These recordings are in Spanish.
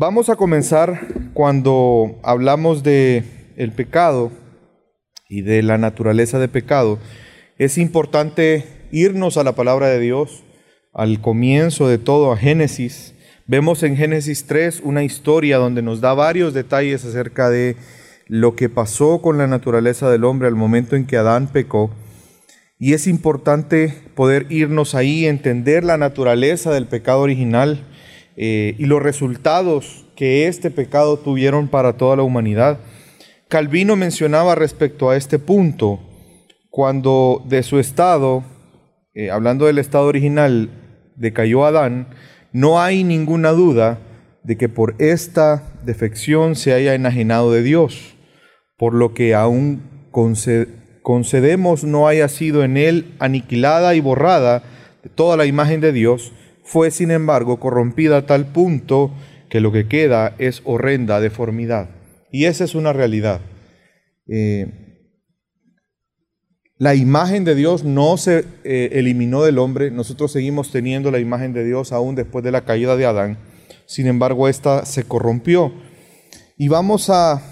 Vamos a comenzar cuando hablamos de el pecado y de la naturaleza de pecado. Es importante irnos a la palabra de Dios, al comienzo de todo, a Génesis. Vemos en Génesis 3 una historia donde nos da varios detalles acerca de lo que pasó con la naturaleza del hombre al momento en que Adán pecó. Y es importante poder irnos ahí, entender la naturaleza del pecado original eh, y los resultados que este pecado tuvieron para toda la humanidad. Calvino mencionaba respecto a este punto, cuando de su estado, eh, hablando del estado original, decayó Adán, no hay ninguna duda de que por esta defección se haya enajenado de Dios, por lo que aún concedemos no haya sido en él aniquilada y borrada de toda la imagen de Dios, fue sin embargo corrompida a tal punto que lo que queda es horrenda deformidad. Y esa es una realidad. Eh, la imagen de Dios no se eh, eliminó del hombre, nosotros seguimos teniendo la imagen de Dios aún después de la caída de Adán, sin embargo esta se corrompió. Y vamos a...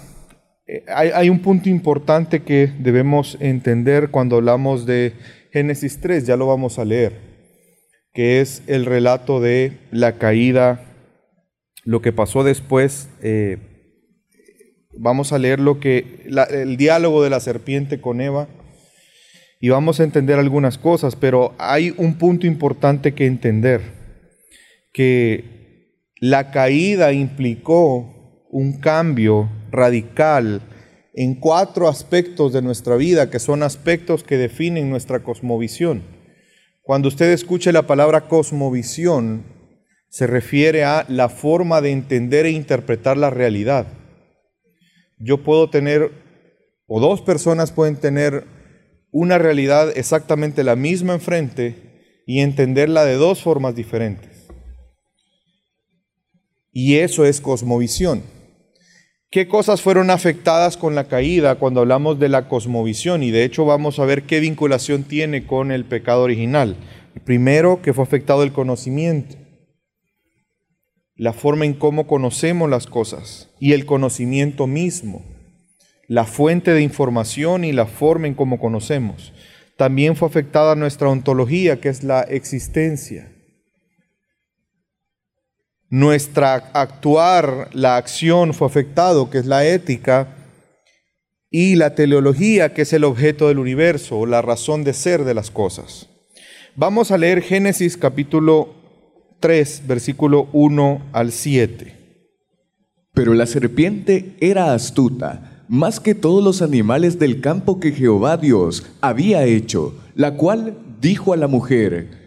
Eh, hay, hay un punto importante que debemos entender cuando hablamos de Génesis 3, ya lo vamos a leer que es el relato de la caída, lo que pasó después. Eh, vamos a leer lo que, el diálogo de la serpiente con Eva y vamos a entender algunas cosas, pero hay un punto importante que entender, que la caída implicó un cambio radical en cuatro aspectos de nuestra vida, que son aspectos que definen nuestra cosmovisión. Cuando usted escuche la palabra cosmovisión, se refiere a la forma de entender e interpretar la realidad. Yo puedo tener, o dos personas pueden tener una realidad exactamente la misma enfrente y entenderla de dos formas diferentes. Y eso es cosmovisión. ¿Qué cosas fueron afectadas con la caída cuando hablamos de la cosmovisión? Y de hecho vamos a ver qué vinculación tiene con el pecado original. Primero, que fue afectado el conocimiento, la forma en cómo conocemos las cosas y el conocimiento mismo, la fuente de información y la forma en cómo conocemos. También fue afectada nuestra ontología, que es la existencia nuestra actuar, la acción fue afectado, que es la ética, y la teleología, que es el objeto del universo, o la razón de ser de las cosas. Vamos a leer Génesis capítulo 3, versículo 1 al 7. Pero la serpiente era astuta, más que todos los animales del campo que Jehová Dios había hecho, la cual dijo a la mujer,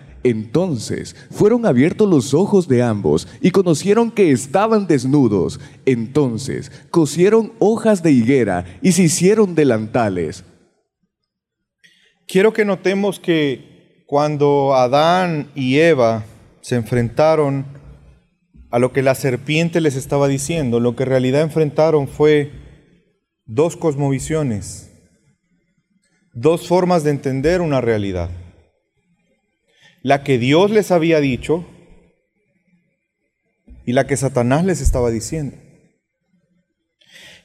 entonces fueron abiertos los ojos de ambos y conocieron que estaban desnudos. Entonces cosieron hojas de higuera y se hicieron delantales. Quiero que notemos que cuando Adán y Eva se enfrentaron a lo que la serpiente les estaba diciendo, lo que en realidad enfrentaron fue dos cosmovisiones, dos formas de entender una realidad la que Dios les había dicho y la que Satanás les estaba diciendo.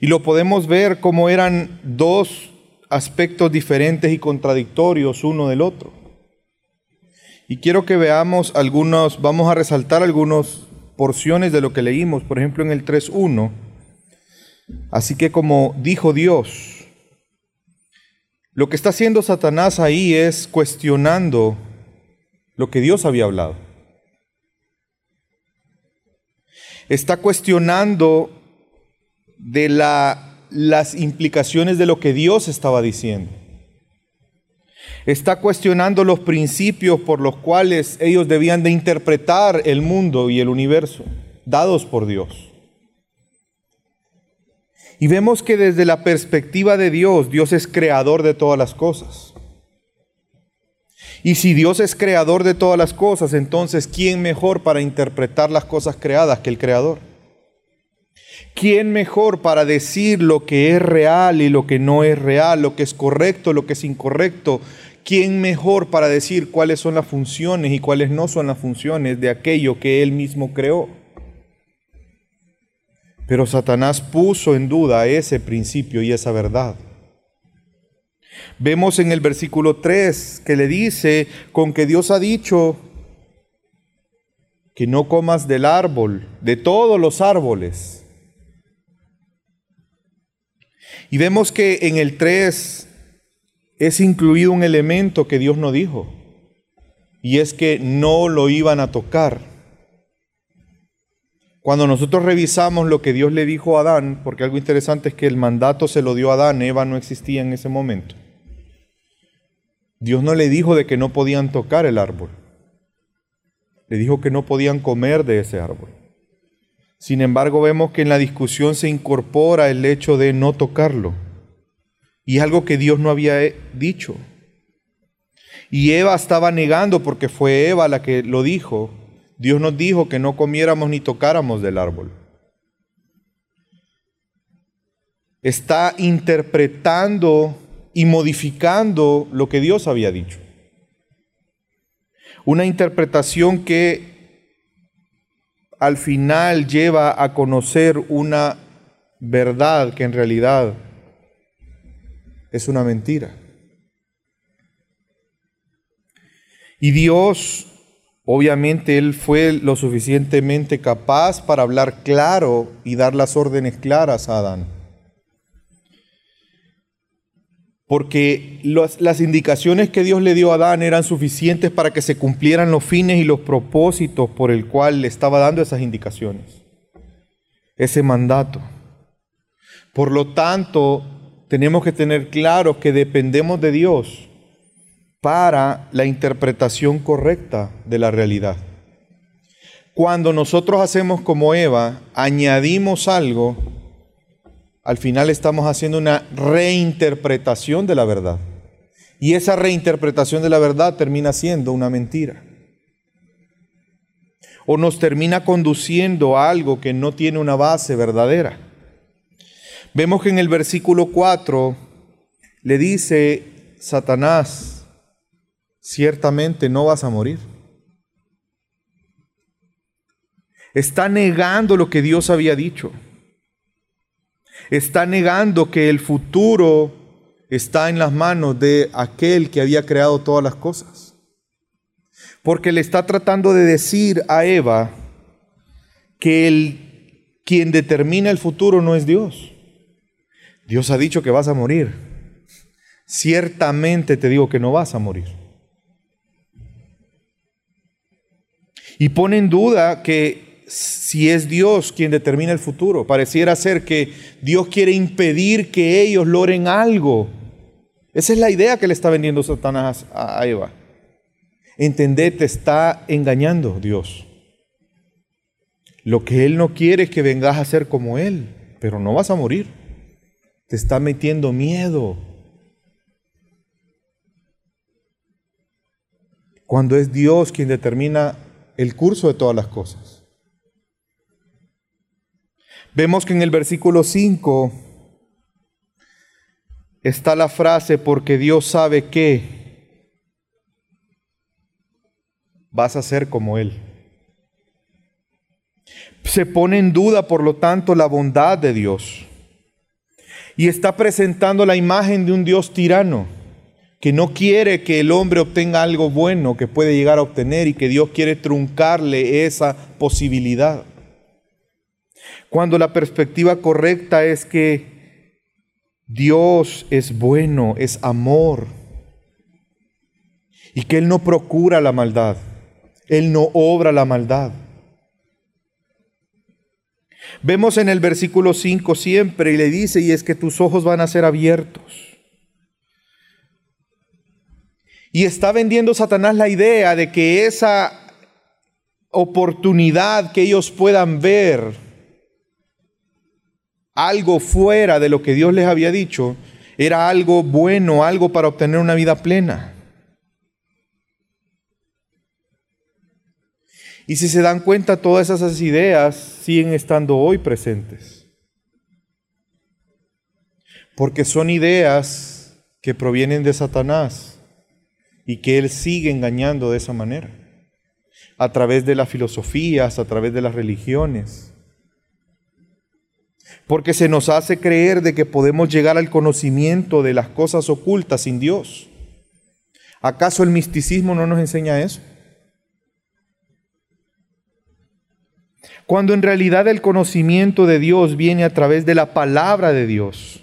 Y lo podemos ver como eran dos aspectos diferentes y contradictorios uno del otro. Y quiero que veamos algunos, vamos a resaltar algunas porciones de lo que leímos, por ejemplo en el 3.1. Así que como dijo Dios, lo que está haciendo Satanás ahí es cuestionando lo que Dios había hablado. Está cuestionando de la, las implicaciones de lo que Dios estaba diciendo. Está cuestionando los principios por los cuales ellos debían de interpretar el mundo y el universo, dados por Dios. Y vemos que desde la perspectiva de Dios, Dios es creador de todas las cosas. Y si Dios es creador de todas las cosas, entonces ¿quién mejor para interpretar las cosas creadas que el creador? ¿Quién mejor para decir lo que es real y lo que no es real, lo que es correcto, lo que es incorrecto? ¿Quién mejor para decir cuáles son las funciones y cuáles no son las funciones de aquello que Él mismo creó? Pero Satanás puso en duda ese principio y esa verdad. Vemos en el versículo 3 que le dice, con que Dios ha dicho que no comas del árbol, de todos los árboles. Y vemos que en el 3 es incluido un elemento que Dios no dijo, y es que no lo iban a tocar. Cuando nosotros revisamos lo que Dios le dijo a Adán, porque algo interesante es que el mandato se lo dio a Adán, Eva no existía en ese momento. Dios no le dijo de que no podían tocar el árbol. Le dijo que no podían comer de ese árbol. Sin embargo, vemos que en la discusión se incorpora el hecho de no tocarlo. Y algo que Dios no había dicho. Y Eva estaba negando porque fue Eva la que lo dijo. Dios nos dijo que no comiéramos ni tocáramos del árbol. Está interpretando y modificando lo que Dios había dicho. Una interpretación que al final lleva a conocer una verdad que en realidad es una mentira. Y Dios, obviamente, Él fue lo suficientemente capaz para hablar claro y dar las órdenes claras a Adán porque las indicaciones que Dios le dio a Adán eran suficientes para que se cumplieran los fines y los propósitos por el cual le estaba dando esas indicaciones, ese mandato. Por lo tanto, tenemos que tener claro que dependemos de Dios para la interpretación correcta de la realidad. Cuando nosotros hacemos como Eva, añadimos algo, al final estamos haciendo una reinterpretación de la verdad. Y esa reinterpretación de la verdad termina siendo una mentira. O nos termina conduciendo a algo que no tiene una base verdadera. Vemos que en el versículo 4 le dice Satanás, ciertamente no vas a morir. Está negando lo que Dios había dicho está negando que el futuro está en las manos de aquel que había creado todas las cosas. Porque le está tratando de decir a Eva que el, quien determina el futuro no es Dios. Dios ha dicho que vas a morir. Ciertamente te digo que no vas a morir. Y pone en duda que si es Dios quien determina el futuro. Pareciera ser que Dios quiere impedir que ellos logren algo. Esa es la idea que le está vendiendo Satanás a Eva. Entender, te está engañando Dios. Lo que Él no quiere es que vengas a ser como Él, pero no vas a morir. Te está metiendo miedo. Cuando es Dios quien determina el curso de todas las cosas. Vemos que en el versículo 5 está la frase, porque Dios sabe que vas a ser como Él. Se pone en duda, por lo tanto, la bondad de Dios. Y está presentando la imagen de un Dios tirano, que no quiere que el hombre obtenga algo bueno que puede llegar a obtener y que Dios quiere truncarle esa posibilidad. Cuando la perspectiva correcta es que Dios es bueno, es amor. y que Él no procura la maldad, Él no obra la maldad. Vemos en el versículo 5 siempre y le dice, y es que tus ojos van a ser abiertos. Y está vendiendo Satanás la idea de que esa oportunidad que ellos puedan ver algo fuera de lo que Dios les había dicho, era algo bueno, algo para obtener una vida plena. Y si se dan cuenta, todas esas ideas siguen estando hoy presentes. Porque son ideas que provienen de Satanás y que él sigue engañando de esa manera. A través de las filosofías, a través de las religiones. Porque se nos hace creer de que podemos llegar al conocimiento de las cosas ocultas sin Dios. ¿Acaso el misticismo no nos enseña eso? cuando en realidad el conocimiento de Dios viene a través de la palabra de Dios,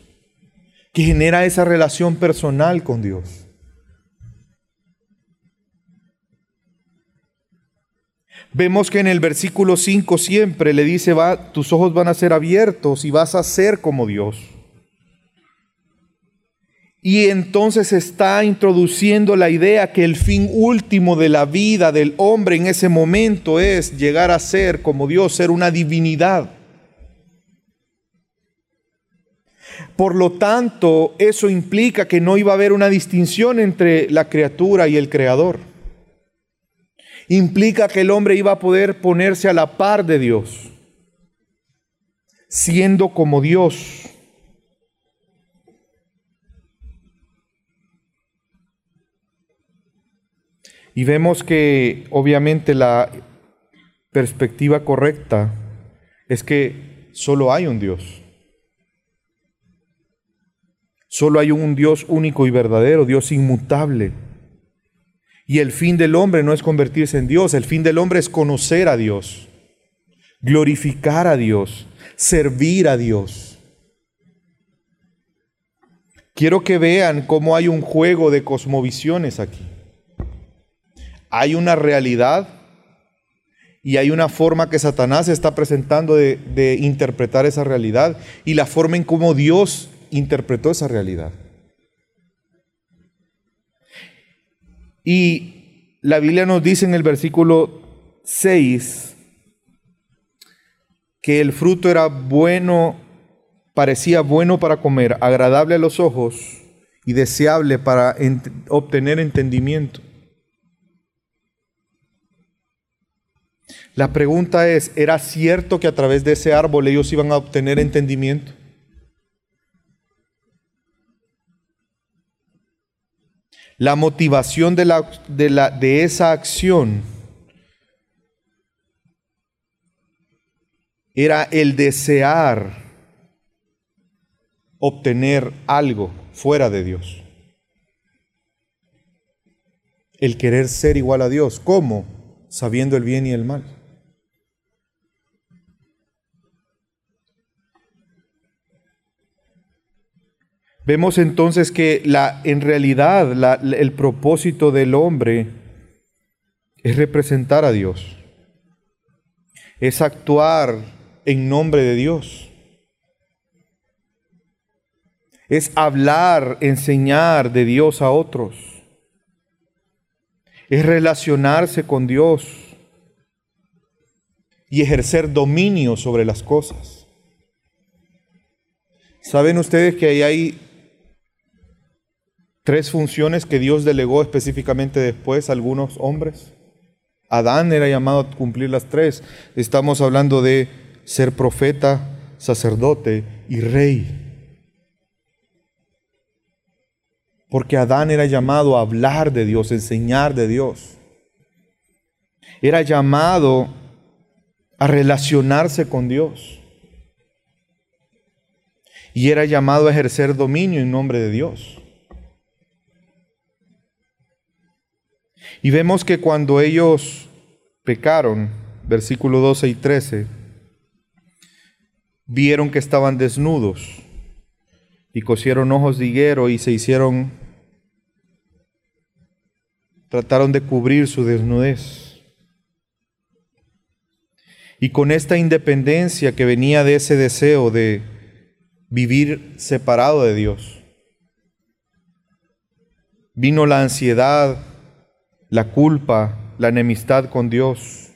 que genera esa relación personal con Dios. Vemos que en el versículo 5 siempre le dice, va, tus ojos van a ser abiertos y vas a ser como Dios. Y entonces está introduciendo la idea que el fin último de la vida del hombre en ese momento es llegar a ser como Dios, ser una divinidad. Por lo tanto, eso implica que no iba a haber una distinción entre la criatura y el creador. Implica que el hombre iba a poder ponerse a la par de Dios, siendo como Dios. Y vemos que obviamente la perspectiva correcta es que solo hay un Dios. Solo hay un Dios único y verdadero, Dios inmutable. Y el fin del hombre no es convertirse en Dios, el fin del hombre es conocer a Dios, glorificar a Dios, servir a Dios. Quiero que vean cómo hay un juego de cosmovisiones aquí hay una realidad y hay una forma que Satanás está presentando de, interpretar esa realidad y la forma en cómo Dios interpretó esa realidad. Y la Biblia nos dice en el versículo 6 que el fruto era bueno, parecía bueno para comer, agradable a los ojos y deseable para obtener entendimiento. La pregunta es, ¿era cierto que a través de ese árbol ellos iban a obtener entendimiento? La motivación de, la, de, la, de esa acción era el desear obtener algo fuera de Dios. El querer ser igual a Dios. ¿Cómo? Sabiendo el bien y el mal. Vemos entonces que la, en realidad el propósito del hombre es representar a Dios, es actuar en nombre de Dios, es hablar, enseñar de Dios a otros, es relacionarse con Dios y ejercer dominio sobre las cosas. ¿Saben ustedes que ahí hay tres funciones que Dios delegó específicamente después a algunos hombres. Adán era llamado a cumplir las tres. Estamos hablando de ser profeta, sacerdote y rey. Porque Adán era llamado a hablar de Dios, enseñar de Dios. Era llamado a relacionarse con Dios. Y era llamado a ejercer dominio en nombre de Dios. Y vemos que cuando ellos pecaron, versículo 12 y 13, vieron que estaban desnudos y cosieron ojos de higuero y se hicieron trataron de cubrir su desnudez. Y con esta independencia que venía de ese deseo de vivir separado de Dios, vino la ansiedad, la culpa, la enemistad con Dios,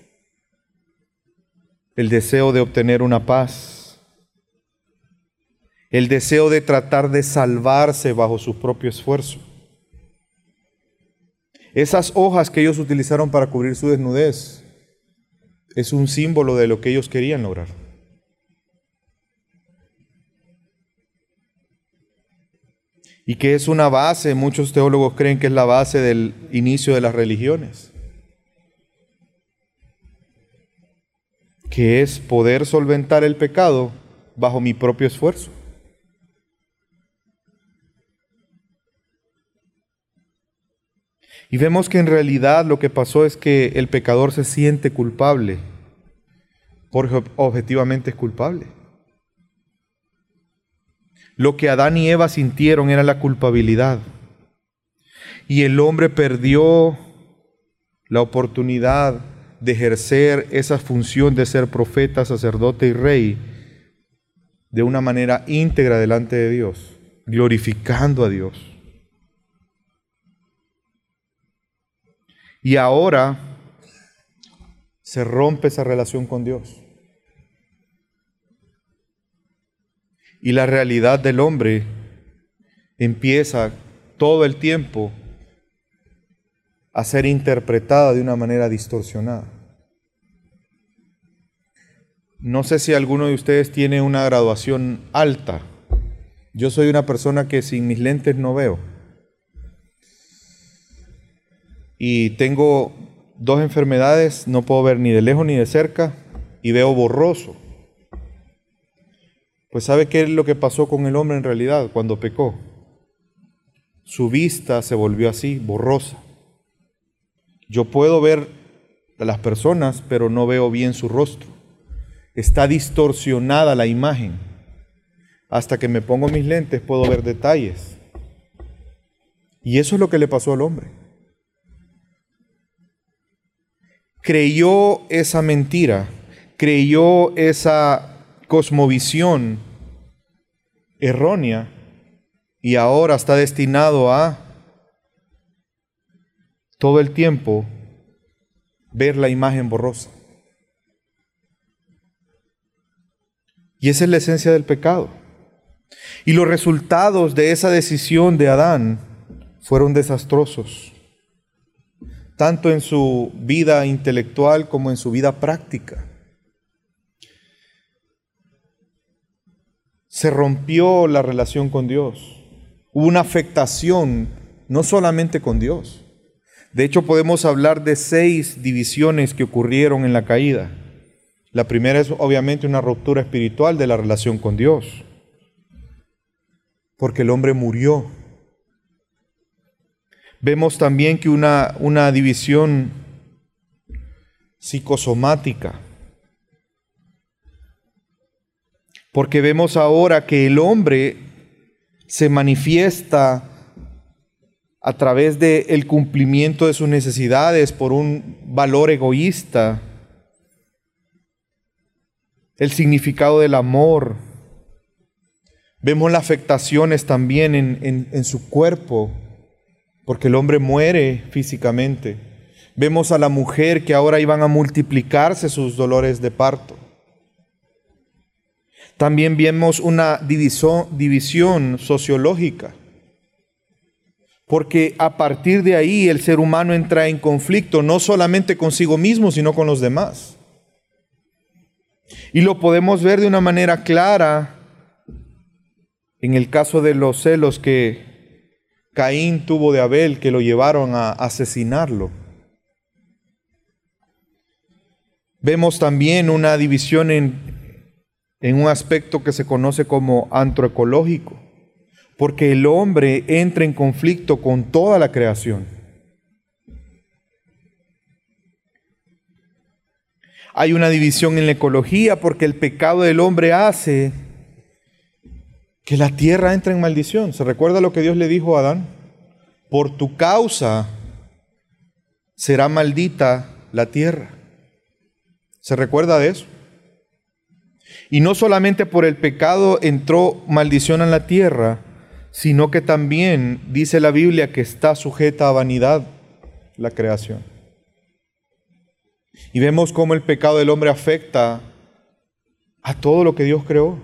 el deseo de obtener una paz, el deseo de tratar de salvarse bajo su propio esfuerzo. Esas hojas que ellos utilizaron para cubrir su desnudez es un símbolo de lo que ellos querían lograr. Y que es una base, muchos teólogos creen que es la base del inicio de las religiones. Que es poder solventar el pecado bajo mi propio esfuerzo. Y vemos que en realidad lo que pasó es que el pecador se siente culpable, porque objetivamente es culpable. Lo que Adán y Eva sintieron era la culpabilidad. Y el hombre perdió la oportunidad de ejercer esa función de ser profeta, sacerdote y rey de una manera íntegra delante de Dios, glorificando a Dios. Y ahora se rompe esa relación con Dios. Y la realidad del hombre empieza todo el tiempo a ser interpretada de una manera distorsionada. No sé si alguno de ustedes tiene una graduación alta. Yo soy una persona que sin mis lentes no veo. Y tengo dos enfermedades, no puedo ver ni de lejos ni de cerca y veo borroso. Pues ¿sabe qué es lo que pasó con el hombre en realidad cuando pecó? Su vista se volvió así, borrosa. Yo puedo ver a las personas, pero no veo bien su rostro. Está distorsionada la imagen. Hasta que me pongo mis lentes puedo ver detalles. Y eso es lo que le pasó al hombre. Creyó esa mentira, creyó esa cosmovisión errónea y ahora está destinado a todo el tiempo ver la imagen borrosa. Y esa es la esencia del pecado. Y los resultados de esa decisión de Adán fueron desastrosos, tanto en su vida intelectual como en su vida práctica. Se rompió la relación con Dios. Hubo una afectación no solamente con Dios. De hecho, podemos hablar de seis divisiones que ocurrieron en la caída. La primera es obviamente una ruptura espiritual de la relación con Dios, porque el hombre murió. Vemos también que una, una división psicosomática, porque vemos ahora que el hombre se manifiesta a través del el cumplimiento de sus necesidades por un valor egoísta, el significado del amor. Vemos las afectaciones también en, en su cuerpo, porque el hombre muere físicamente. Vemos a la mujer que ahora iban a multiplicarse sus dolores de parto. También vemos una división, sociológica, porque a partir de ahí el ser humano entra en conflicto no solamente consigo mismo, sino con los demás. Y lo podemos ver de una manera clara en el caso de los celos que Caín tuvo de Abel, que lo llevaron a asesinarlo. Vemos también una división en, en un aspecto que se conoce como antroecológico, porque el hombre entra en conflicto con toda la creación. Hay una división en la ecología porque el pecado del hombre hace que la tierra entre en maldición. ¿Se recuerda lo que Dios le dijo a Adán? Por tu causa será maldita la tierra. ¿Se recuerda de eso? Y no solamente por el pecado entró maldición en la tierra, sino que también dice la Biblia que está sujeta a vanidad la creación. Y vemos cómo el pecado del hombre afecta a todo lo que Dios creó.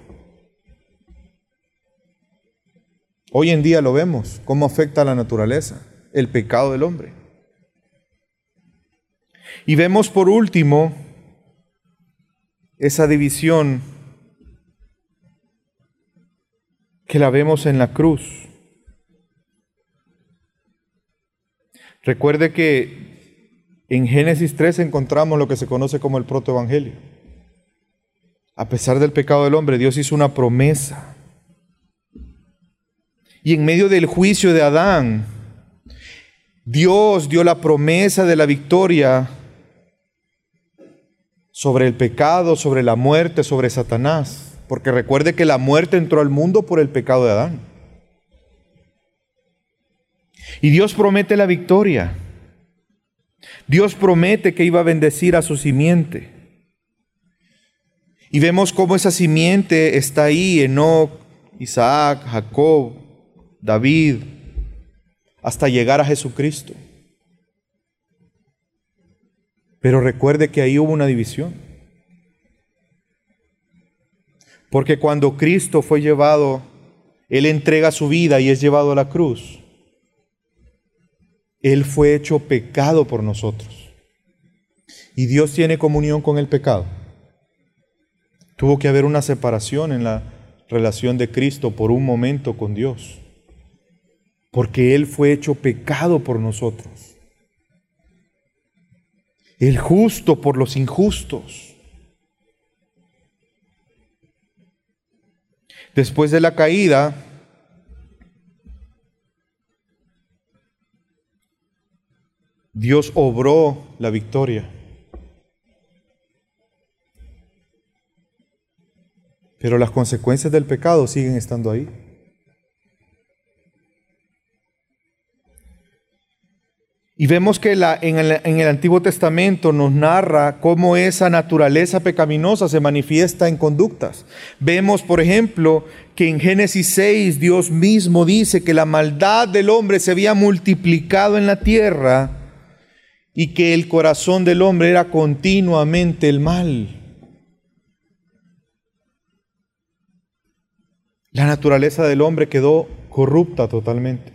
Hoy en día lo vemos, cómo afecta a la naturaleza, el pecado del hombre. Y vemos por último esa división que la vemos en la cruz. Recuerde que en Génesis 3 encontramos lo que se conoce como el protoevangelio. A pesar del pecado del hombre, Dios hizo una promesa. Y en medio del juicio de Adán, Dios dio la promesa de la victoria sobre el pecado, sobre la muerte, sobre Satanás. Porque recuerde que la muerte entró al mundo por el pecado de Adán. Y Dios promete la victoria. Dios promete que iba a bendecir a su simiente. Y vemos cómo esa simiente está ahí, Enoch, Isaac, Jacob, David, hasta llegar a Jesucristo. Pero recuerde que ahí hubo una división. Porque cuando Cristo fue llevado, Él entrega su vida y es llevado a la cruz. Él fue hecho pecado por nosotros. Y Dios tiene comunión con el pecado. Tuvo que haber una separación en la relación de Cristo por un momento con Dios. Porque Él fue hecho pecado por nosotros el justo por los injustos. Después de la caída, Dios obró la victoria. Pero las consecuencias del pecado siguen estando ahí. Y vemos que la, en, el, en, el, Antiguo Testamento nos narra cómo esa naturaleza pecaminosa se manifiesta en conductas. Vemos, por ejemplo, que en Génesis 6 Dios mismo dice que la maldad del hombre se había multiplicado en la tierra y que el corazón del hombre era continuamente el mal. La naturaleza del hombre quedó corrupta totalmente.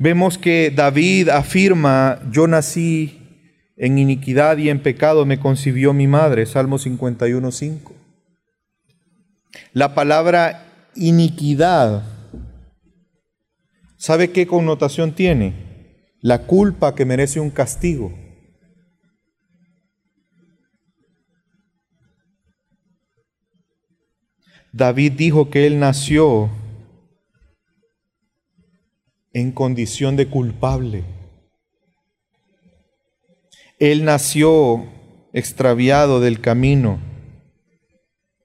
Vemos que David afirma, yo nací en iniquidad y en pecado me concibió mi madre, Salmo 51, 5. La palabra iniquidad, ¿sabe qué connotación tiene? La culpa que merece un castigo. David dijo que él nació en condición de culpable. Él nació extraviado del camino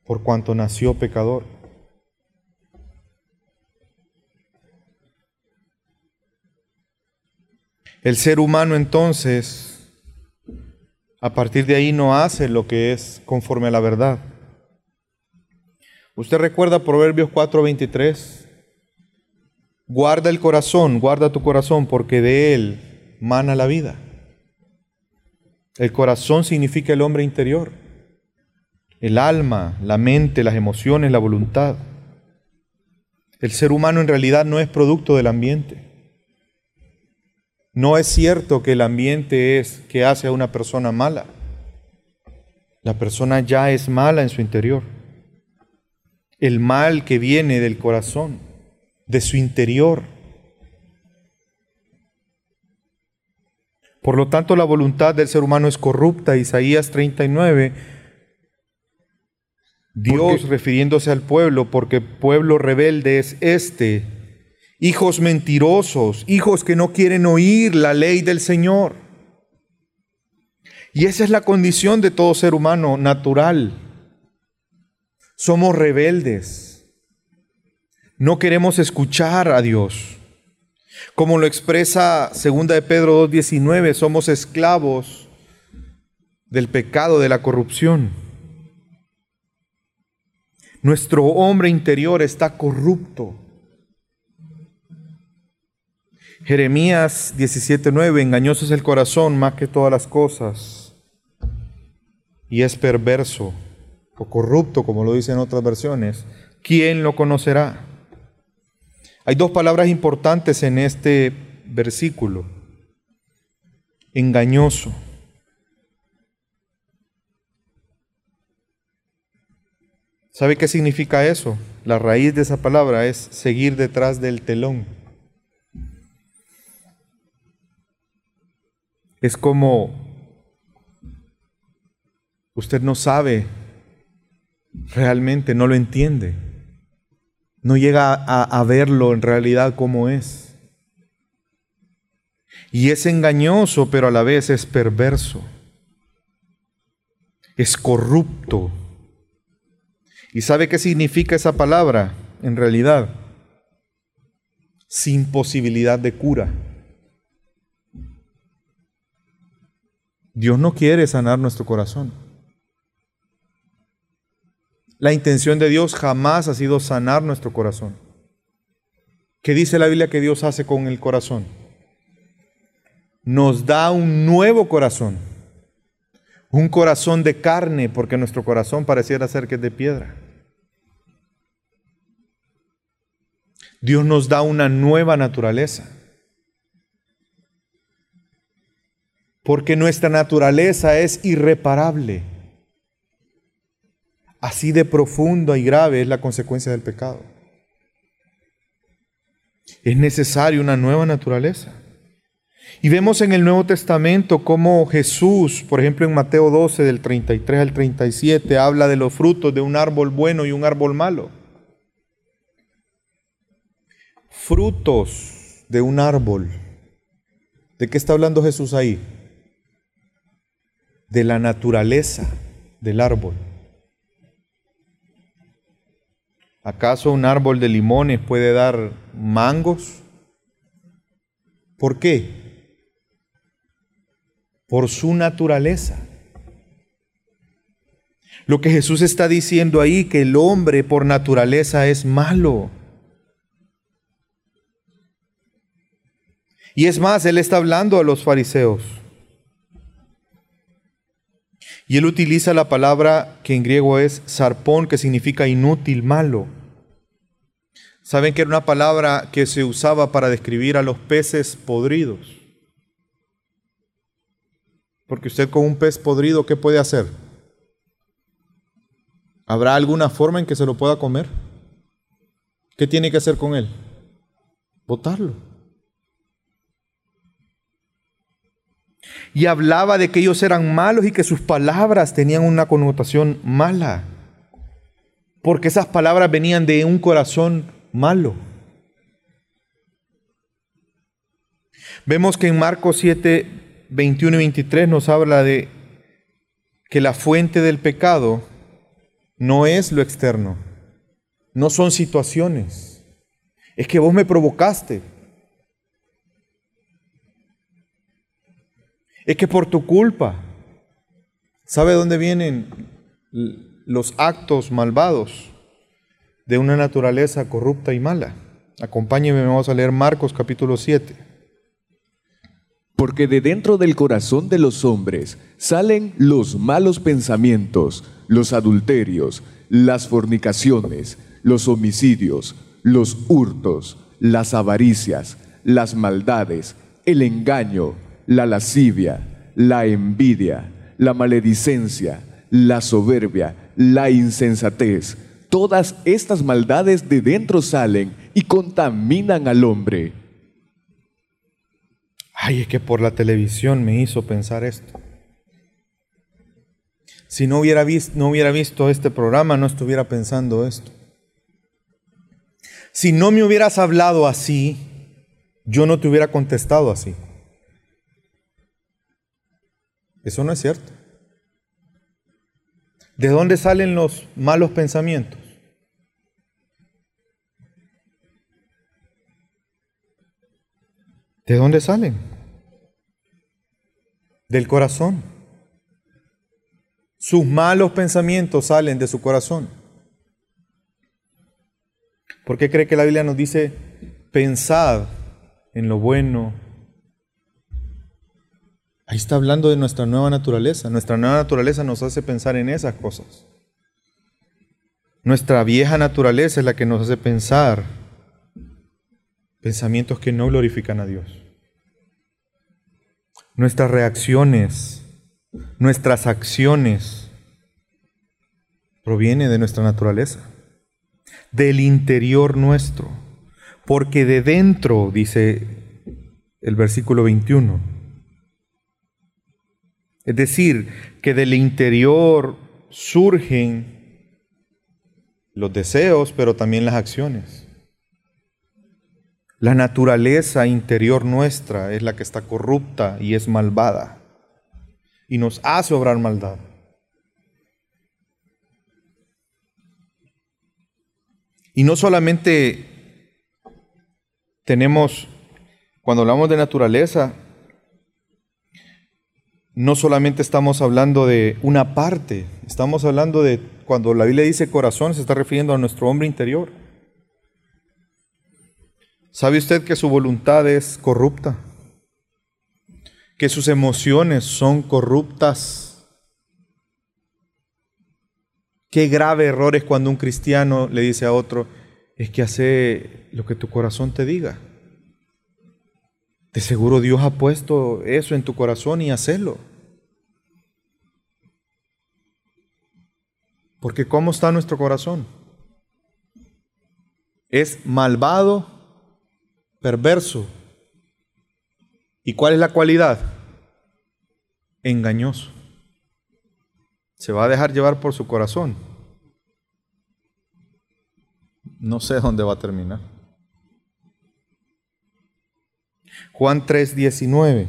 por cuanto nació pecador. El ser humano entonces, a partir de ahí no hace lo que es conforme a la verdad. Usted recuerda Proverbios 4:23. Guarda el corazón, guarda tu corazón, porque de él mana la vida. El corazón significa el hombre interior, el alma, la mente, las emociones, la voluntad. El ser humano en realidad no es producto del ambiente. No es cierto que el ambiente es que hace a una persona mala. La persona ya es mala en su interior. El mal que viene del corazón de su interior. Por lo tanto, la voluntad del ser humano es corrupta. Isaías 39, Dios refiriéndose al pueblo, porque pueblo rebelde es este, hijos mentirosos, hijos que no quieren oír la ley del Señor. Y esa es la condición de todo ser humano natural. Somos rebeldes. No queremos escuchar a Dios. Como lo expresa 2 de Pedro 2.19, somos esclavos del pecado, de la corrupción. Nuestro hombre interior está corrupto. Jeremías 17:9, engañoso es el corazón más que todas las cosas y es perverso o corrupto, como lo dicen otras versiones. ¿Quién lo conocerá? Hay dos palabras importantes en este versículo. Engañoso. ¿Sabe qué significa eso? La raíz de esa palabra es seguir detrás del telón. Es como usted no sabe realmente, no lo entiende, no llega a, verlo en realidad como es. Y es engañoso, pero a la vez es perverso, es corrupto. ¿Y sabe qué significa esa palabra en realidad? Sin posibilidad de cura. Dios no quiere sanar nuestro corazón. La intención de Dios jamás ha sido sanar nuestro corazón. ¿Qué dice la Biblia que Dios hace con el corazón? Nos da un nuevo corazón. Un corazón de carne, porque nuestro corazón pareciera ser que es de piedra. Dios nos da una nueva naturaleza. porque nuestra naturaleza es irreparable. Así de profundo y grave es la consecuencia del pecado. Es necesaria una nueva naturaleza. Y vemos en el Nuevo Testamento cómo Jesús, por ejemplo en Mateo 12 del 33 al 37, habla de los frutos de un árbol bueno y un árbol malo. Frutos de un árbol. ¿De qué está hablando Jesús ahí? de la naturaleza del árbol. ¿Acaso un árbol de limones puede dar mangos? ¿Por qué? Por su naturaleza. Lo que Jesús está diciendo ahí, que el hombre por naturaleza es malo. Y es más, Él está hablando a los fariseos. Y él utiliza la palabra que en griego es sarpón, que significa inútil, malo. Saben que era una palabra que se usaba para describir a los peces podridos. Porque usted con un pez podrido, ¿qué puede hacer? ¿Habrá alguna forma en que se lo pueda comer? ¿Qué tiene que hacer con él? Botarlo. y hablaba de que ellos eran malos y que sus palabras tenían una connotación mala, porque esas palabras venían de un corazón malo. Vemos que en Marcos 7, 21 y 23 nos habla de que la fuente del pecado no es lo externo, no son situaciones, es que vos me provocaste, Es que por tu culpa, ¿sabe dónde vienen los actos malvados de una naturaleza corrupta y mala? Acompáñeme, vamos a leer Marcos capítulo 7. Porque de dentro del corazón de los hombres salen los malos pensamientos, los adulterios, las fornicaciones, los homicidios, los hurtos, las avaricias, las maldades, el engaño, la lascivia, la envidia, la maledicencia, la soberbia, la insensatez. Todas estas maldades de dentro salen y contaminan al hombre. Ay, es que por la televisión me hizo pensar esto. Si no hubiera, visto, no hubiera visto este programa, no estuviera pensando esto. Si no me hubieras hablado así, yo no te hubiera contestado así. Eso no es cierto. ¿De dónde salen los malos pensamientos? ¿De dónde salen? Del corazón. Sus malos pensamientos salen de su corazón. ¿Por qué cree que la Biblia nos dice, pensad en lo bueno? Ahí está hablando de nuestra nueva naturaleza. Nuestra nueva naturaleza nos hace pensar en esas cosas. Nuestra vieja naturaleza es la que nos hace pensar pensamientos que no glorifican a Dios. Nuestras reacciones, nuestras acciones, provienen de nuestra naturaleza, del interior nuestro, porque de dentro, dice el versículo 21, es decir, que del interior surgen los deseos, pero también las acciones. La naturaleza interior nuestra es la que está corrupta y es malvada y nos hace obrar maldad. Y no solamente tenemos, cuando hablamos de naturaleza, no solamente estamos hablando de una parte, estamos hablando de, cuando la Biblia dice corazón, se está refiriendo a nuestro hombre interior. ¿Sabe usted que su voluntad es corrupta? Que sus emociones son corruptas. Qué grave error es cuando un cristiano le dice a otro, es que hace lo que tu corazón te diga. De seguro Dios ha puesto eso en tu corazón y hacelo. Porque ¿cómo está nuestro corazón? Es malvado perverso. ¿Y cuál es la cualidad? Engañoso. Se va a dejar llevar por su corazón. No sé dónde va a terminar. Juan 3:19.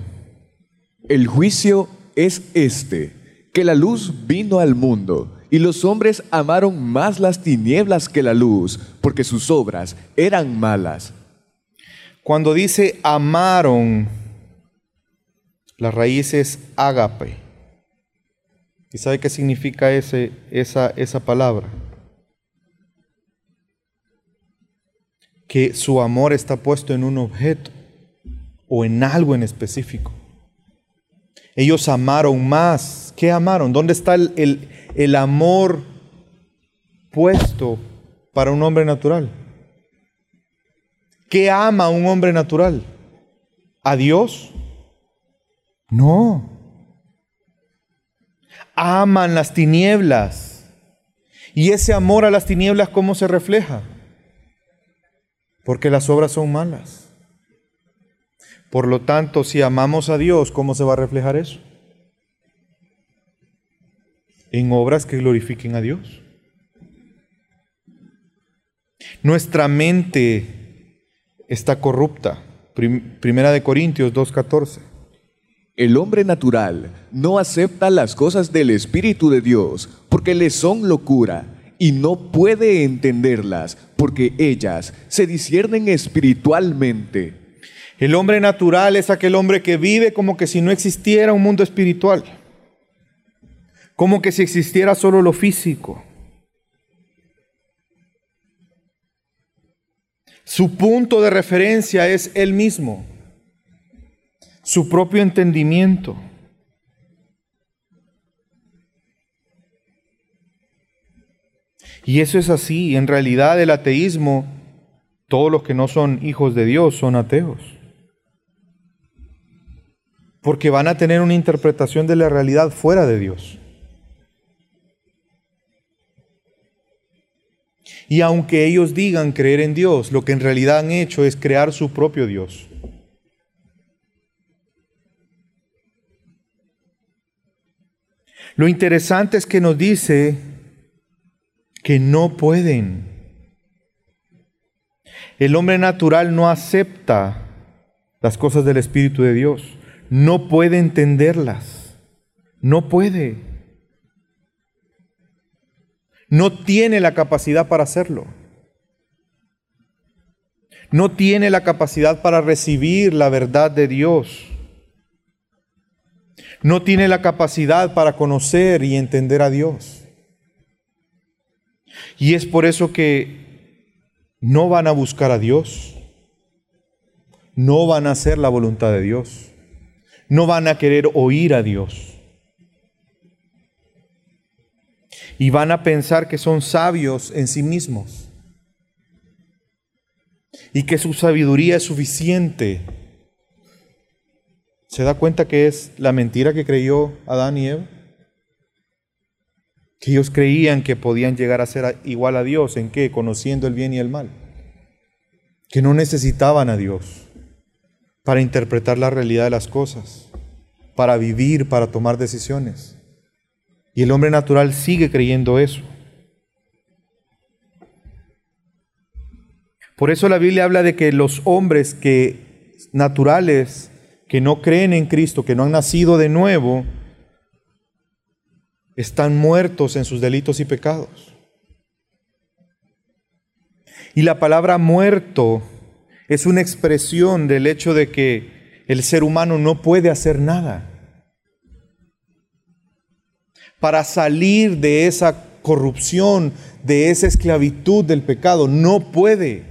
El juicio es este, que la luz vino al mundo y los hombres amaron más las tinieblas que la luz, porque sus obras eran malas. Cuando dice amaron, la raíz es ágape. ¿Y sabe qué significa ese, esa, esa palabra? Que su amor está puesto en un objeto o en algo en específico. Ellos amaron más. ¿Qué amaron? ¿Dónde está el, el, el amor puesto para un hombre natural? ¿Qué ama un hombre natural? ¿A Dios? No. Aman las tinieblas. ¿Y ese amor a las tinieblas cómo se refleja? Porque las obras son malas. Por lo tanto, si amamos a Dios, ¿cómo se va a reflejar eso? En obras que glorifiquen a Dios. Nuestra mente está corrupta. Primera de Corintios 2.14. El hombre natural no acepta las cosas del Espíritu de Dios porque le son locura y no puede entenderlas porque ellas se disciernen espiritualmente. El hombre natural es aquel hombre que vive como que si no existiera un mundo espiritual, como que si existiera solo lo físico. Su punto de referencia es Él mismo, su propio entendimiento. Y eso es así. En realidad el ateísmo, todos los que no son hijos de Dios son ateos. Porque van a tener una interpretación de la realidad fuera de Dios. Y aunque ellos digan creer en Dios, lo que en realidad han hecho es crear su propio Dios. Lo interesante es que nos dice que no pueden. El hombre natural no acepta las cosas del Espíritu de Dios. No puede entenderlas. No puede no tiene la capacidad para hacerlo. no tiene la capacidad para recibir la verdad de Dios. No tiene la capacidad para conocer y entender a Dios. Y es por eso que no van a buscar a Dios. No van a hacer la voluntad de Dios. No van a querer oír a Dios. Y van a pensar que son sabios en sí mismos y que su sabiduría es suficiente. ¿Se da cuenta que es la mentira que creyó Adán y Eva? Que ellos creían que podían llegar a ser igual a Dios, ¿en qué? Conociendo el bien y el mal. Que no necesitaban a Dios para interpretar la realidad de las cosas, para vivir, para tomar decisiones. Y el hombre natural sigue creyendo eso. Por eso la Biblia habla de que los hombres que naturales que no creen en Cristo, que no han nacido de nuevo, están muertos en sus delitos y pecados. Y la palabra muerto es una expresión del hecho de que el ser humano no puede hacer nada para salir de esa corrupción, de esa esclavitud del pecado. No puede.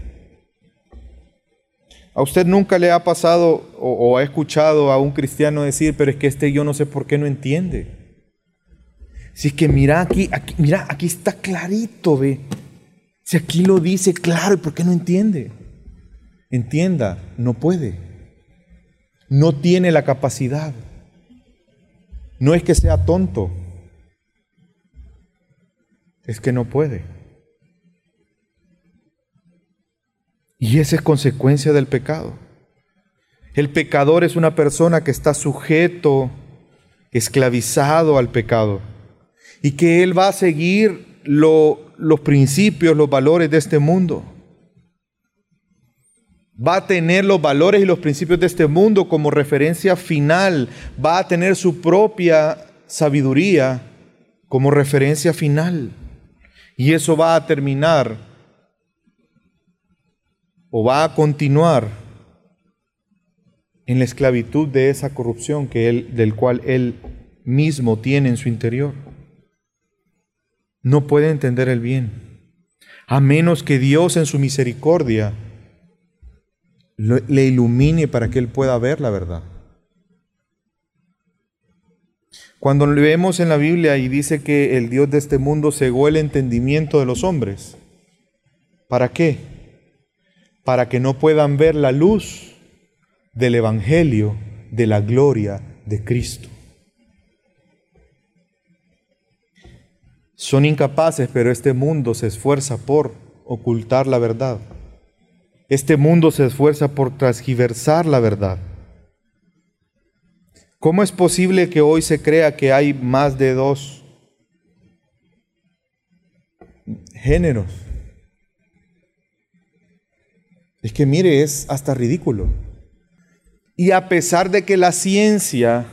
¿A usted nunca le ha pasado o, ha escuchado a un cristiano decir, pero es que este yo no sé por qué no entiende? Si es que mira aquí, aquí, mira, aquí está clarito, ve. Si aquí lo dice claro, ¿y por qué no entiende? Entienda, no puede. No tiene la capacidad. No es que sea tonto, es que no puede. Y esa es consecuencia del pecado. El pecador es una persona que está sujeto, esclavizado al pecado, y que él va a seguir los principios, los valores de este mundo. Va a tener los valores y los principios de este mundo como referencia final, va a tener su propia sabiduría como referencia final. Y eso va a terminar o va a continuar en la esclavitud de esa corrupción que él, del cual él mismo tiene en su interior. No puede entender el bien, a menos que Dios en su misericordia le ilumine para que él pueda ver la verdad. Cuando leemos en la Biblia y dice que el Dios de este mundo cegó el entendimiento de los hombres, ¿para qué? Para que no puedan ver la luz del Evangelio de la gloria de Cristo. Son incapaces, pero este mundo se esfuerza por ocultar la verdad. Este mundo se esfuerza por transgiversar la verdad. ¿Cómo es posible que hoy se crea que hay más de dos géneros? Es que mire, es hasta ridículo. Y a pesar de que la ciencia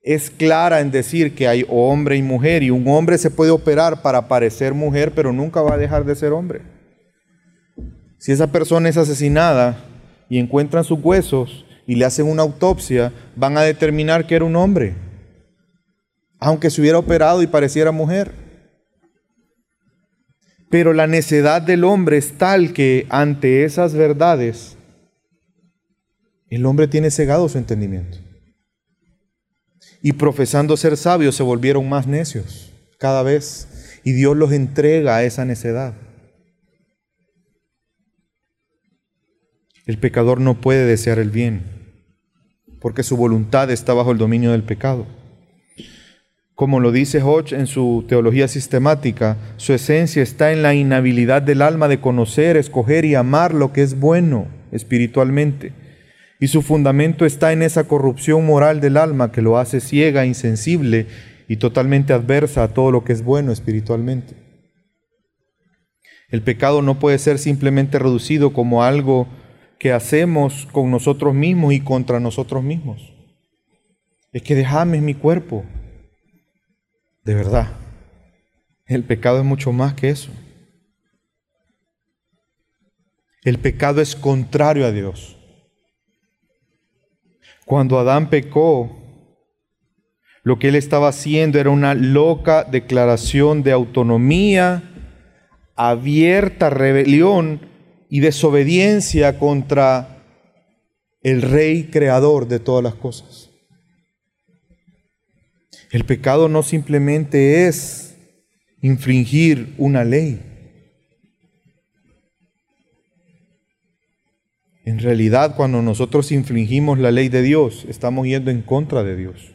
es clara en decir que hay hombre y mujer y un hombre se puede operar para parecer mujer, pero nunca va a dejar de ser hombre. Si esa persona es asesinada y encuentran sus huesos, y le hacen una autopsia, van a determinar que era un hombre, aunque se hubiera operado y pareciera mujer. Pero la necedad del hombre es tal que ante esas verdades, el hombre tiene cegado su entendimiento. Y profesando ser sabios se volvieron más necios cada vez. Y Dios los entrega a esa necedad. El pecador no puede desear el bien, porque su voluntad está bajo el dominio del pecado. Como lo dice Hodge en su teología sistemática, su esencia está en la inhabilidad del alma de conocer, escoger y amar lo que es bueno espiritualmente. Y su fundamento está en esa corrupción moral del alma que lo hace ciega, insensible y totalmente adversa a todo lo que es bueno espiritualmente. El pecado no puede ser simplemente reducido como algo que hacemos con nosotros mismos y contra nosotros mismos. Es que déjame mi cuerpo. De verdad, el pecado es mucho más que eso. El pecado es contrario a Dios. Cuando Adán pecó, lo que él estaba haciendo era una loca declaración de autonomía, abierta rebelión y desobediencia contra el rey creador de todas las cosas. El pecado no simplemente es infringir una ley. En realidad, cuando nosotros infringimos la ley de Dios, estamos yendo en contra de Dios.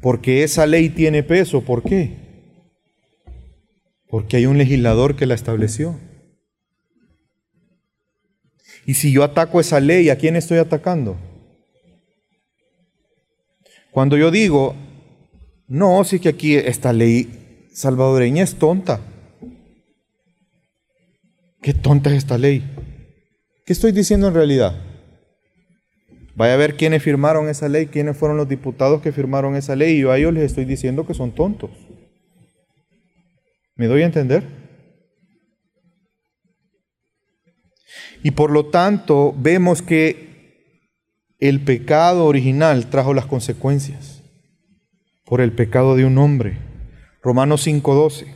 Porque esa ley tiene peso. ¿Por qué? Porque hay un legislador que la estableció. Y si yo ataco esa ley, ¿a quién estoy atacando? Cuando yo digo, no, sí que aquí esta ley salvadoreña es tonta. ¿Qué tonta es esta ley? ¿Qué estoy diciendo en realidad? Vaya a ver quiénes firmaron esa ley, quiénes fueron los diputados que firmaron esa ley, y yo a ellos les estoy diciendo que son tontos. ¿Me doy a entender? Y por lo tanto vemos que el pecado original trajo las consecuencias por el pecado de un hombre. Romanos 5:12.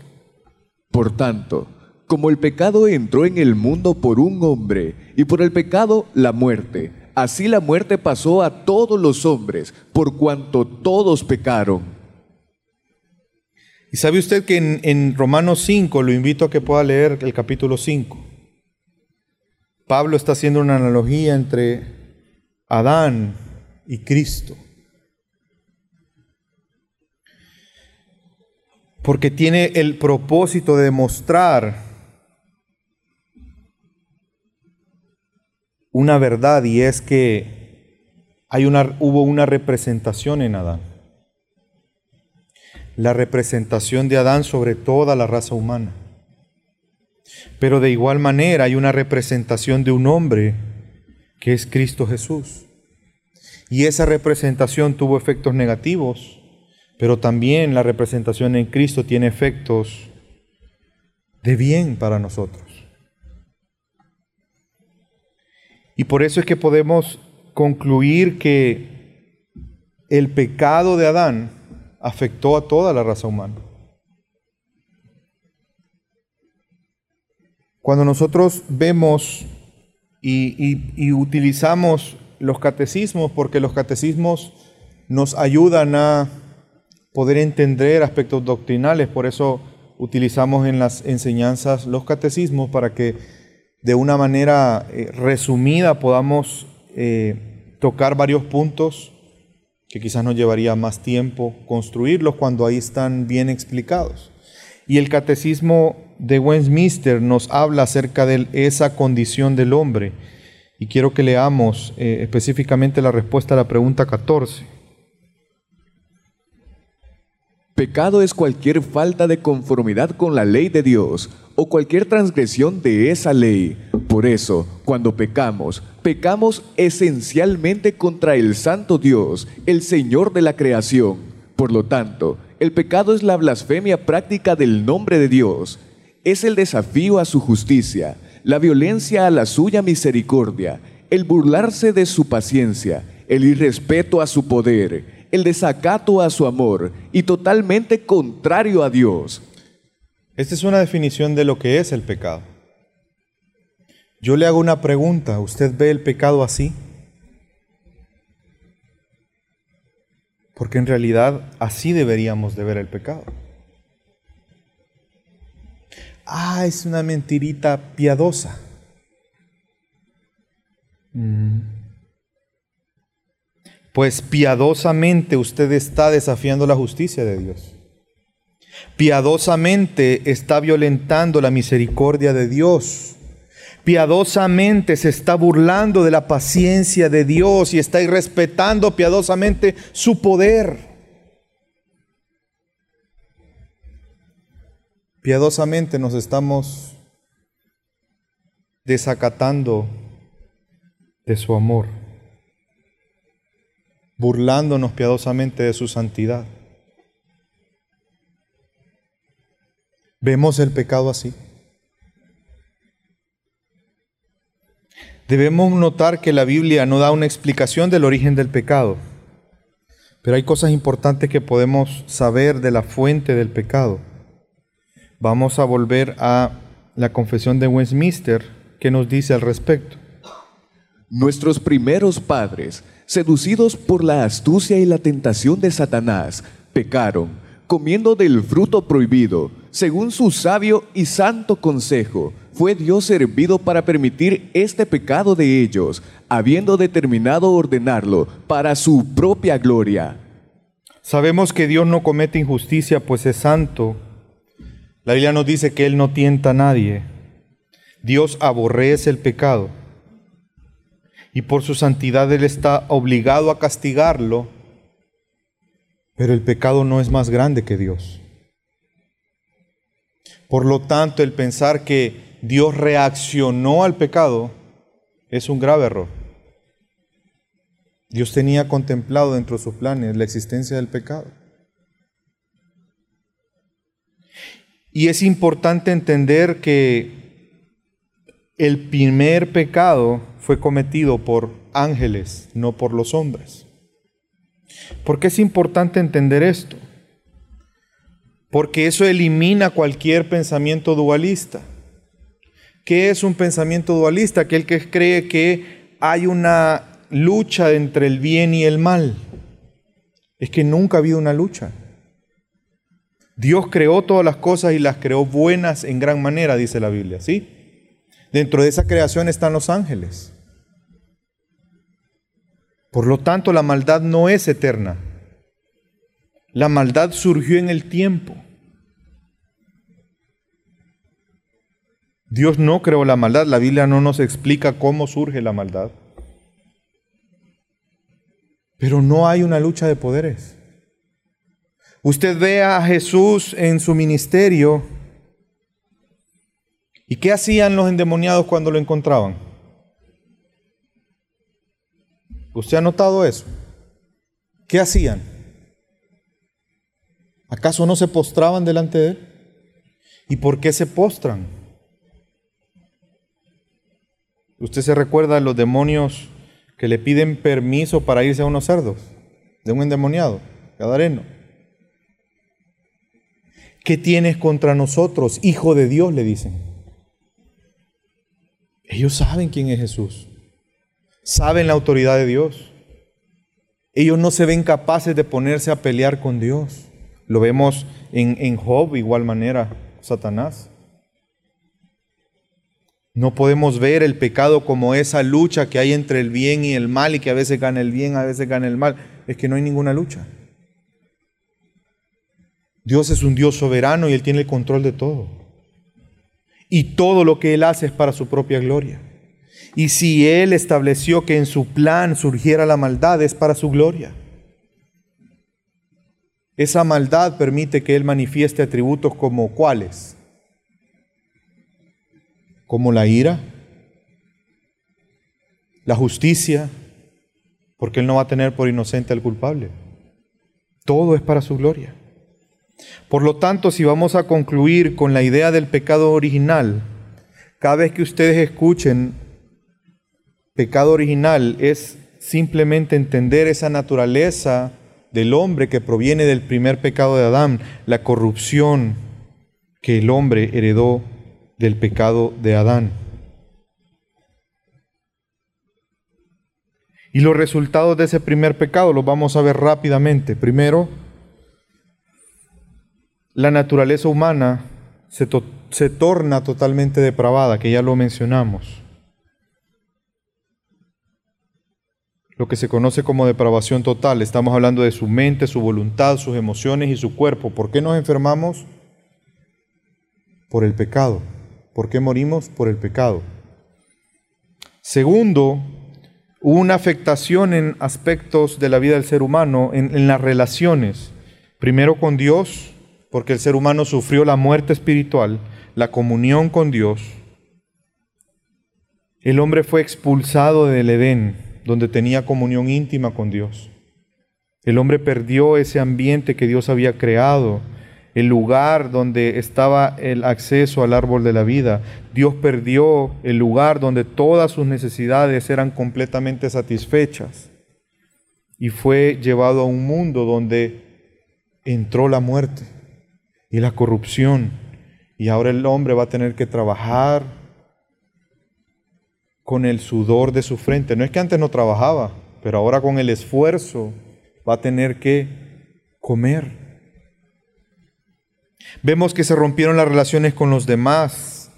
Por tanto, como el pecado entró en el mundo por un hombre, y por el pecado la muerte, así la muerte pasó a todos los hombres, por cuanto todos pecaron. Y sabe usted que en, en, Romanos 5, lo invito a que pueda leer el capítulo 5. Pablo está haciendo una analogía entre Adán y Cristo. Porque tiene el propósito de demostrar una verdad y es que hay una, hubo una representación en Adán. La representación de Adán sobre toda la raza humana. Pero de igual manera hay una representación de un hombre que es Cristo Jesús. Y esa representación tuvo efectos negativos, pero también la representación en Cristo tiene efectos de bien para nosotros. Y por eso es que podemos concluir que el pecado de Adán afectó a toda la raza humana. Cuando nosotros vemos y, utilizamos los catecismos, porque los catecismos nos ayudan a poder entender aspectos doctrinales, por eso utilizamos en las enseñanzas los catecismos para que de una manera eh, resumida podamos eh, tocar varios puntos que quizás nos llevaría más tiempo construirlos cuando ahí están bien explicados. Y el catecismo de Westminster nos habla acerca de esa condición del hombre. Y quiero que leamos eh, específicamente la respuesta a la pregunta 14. Pecado es cualquier falta de conformidad con la ley de Dios o cualquier transgresión de esa ley. Por eso, cuando pecamos, pecamos esencialmente contra el Santo Dios, el Señor de la creación. Por lo tanto, el pecado es la blasfemia práctica del nombre de Dios. Es el desafío a su justicia, la violencia a la suya misericordia, el burlarse de su paciencia, el irrespeto a su poder, el desacato a su amor y totalmente contrario a Dios. Esta es una definición de lo que es el pecado. Yo le hago una pregunta, ¿usted ve el pecado así? Porque en realidad así deberíamos de ver el pecado. Ah, es una mentirita piadosa. Mm. Pues piadosamente usted está desafiando la justicia de Dios piadosamente está violentando la misericordia de Dios. Piadosamente se está burlando de la paciencia de Dios y está irrespetando piadosamente su poder. Piadosamente nos estamos desacatando de su amor, burlándonos piadosamente de su santidad. ¿Vemos el pecado así? Debemos notar que la Biblia no da una explicación del origen del pecado, pero hay cosas importantes que podemos saber de la fuente del pecado. Vamos a volver a la confesión de Westminster que nos dice al respecto. Nuestros primeros padres, seducidos por la astucia y la tentación de Satanás, pecaron, comiendo del fruto prohibido, según su sabio y santo consejo. Fue Dios servido para permitir este pecado de ellos, habiendo determinado ordenarlo para su propia gloria. Sabemos que Dios no comete injusticia, pues es santo. La Biblia nos dice que Él no tienta a nadie. Dios aborrece el pecado y por su santidad Él está obligado a castigarlo, pero el pecado no es más grande que Dios. Por lo tanto, el pensar que Dios reaccionó al pecado es un grave error. Dios tenía contemplado dentro de sus planes la existencia del pecado. Y es importante entender que el primer pecado fue cometido por ángeles, no por los hombres. ¿Por qué es importante entender esto? Porque eso elimina cualquier pensamiento dualista. ¿Qué es un pensamiento dualista? Aquel que cree que hay una lucha entre el bien y el mal. Es que nunca ha habido una lucha. Dios creó todas las cosas y las creó buenas en gran manera, dice la Biblia, ¿sí? Dentro de esa creación están los ángeles. Por lo tanto, la maldad no es eterna. La maldad surgió en el tiempo. Dios no creó la maldad. La Biblia no nos explica cómo surge la maldad. Pero no hay una lucha de poderes. Usted ve a Jesús en su ministerio ¿Y qué hacían los endemoniados cuando lo encontraban? ¿Usted ha notado eso? ¿Qué hacían? ¿Acaso no se postraban delante de él? ¿Y por qué se postran? ¿Usted se recuerda de los demonios que le piden permiso para irse a unos cerdos? De un endemoniado, gadareno. ¿Qué tienes contra nosotros, hijo de Dios? le dicen. Ellos saben quién es Jesús. Saben la autoridad de Dios. Ellos no se ven capaces de ponerse a pelear con Dios. Lo vemos en, en Job, igual manera, Satanás. No podemos ver el pecado como esa lucha que hay entre el bien y el mal y que a veces gana el bien, a veces gana el mal. Es que no hay ninguna lucha. Dios es un Dios soberano y Él tiene el control de todo y todo lo que Él hace es para su propia gloria. Y si Él estableció que en su plan surgiera la maldad, es para su gloria. Esa maldad permite que Él manifieste atributos como cuáles? Como la ira, la justicia, porque Él no va a tener por inocente al culpable. Todo es para su gloria. Por lo tanto, si vamos a concluir con la idea del pecado original, cada vez que ustedes escuchen pecado original es simplemente entender esa naturaleza del hombre que proviene del primer pecado de Adán, la corrupción que el hombre heredó del pecado de Adán. Y los resultados de ese primer pecado los vamos a ver rápidamente. Primero, la naturaleza humana se, se torna totalmente depravada, que ya lo mencionamos. Lo que se conoce como depravación total. Estamos hablando de su mente, su voluntad, sus emociones y su cuerpo. ¿Por qué nos enfermamos? Por el pecado. ¿Por qué morimos? Por el pecado. Segundo, una afectación en aspectos de la vida del ser humano, en las relaciones. Primero con Dios, porque el ser humano sufrió la muerte espiritual, la comunión con Dios. El hombre fue expulsado del Edén, donde tenía comunión íntima con Dios. El hombre perdió ese ambiente que Dios había creado. el lugar donde estaba el acceso al árbol de la vida. Dios perdió el lugar donde todas sus necesidades eran completamente satisfechas. Y fue llevado a un mundo donde entró la muerte y la corrupción. Y ahora el hombre va a tener que trabajar con el sudor de su frente. No es que antes no trabajaba, pero ahora con el esfuerzo va a tener que comer. Vemos que se rompieron las relaciones con los demás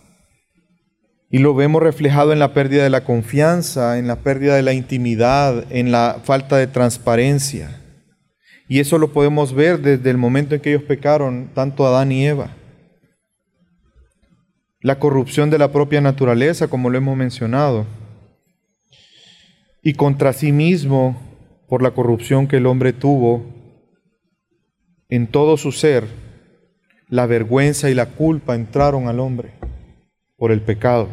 y lo vemos reflejado en la pérdida de la confianza, en la pérdida de la intimidad, en la falta de transparencia. Y eso lo podemos ver desde el momento en que ellos pecaron, tanto Adán y Eva. La corrupción de la propia naturaleza, como lo hemos mencionado. Y contra sí mismo, por la corrupción que el hombre tuvo en todo su ser, la vergüenza y la culpa entraron al hombre por el pecado.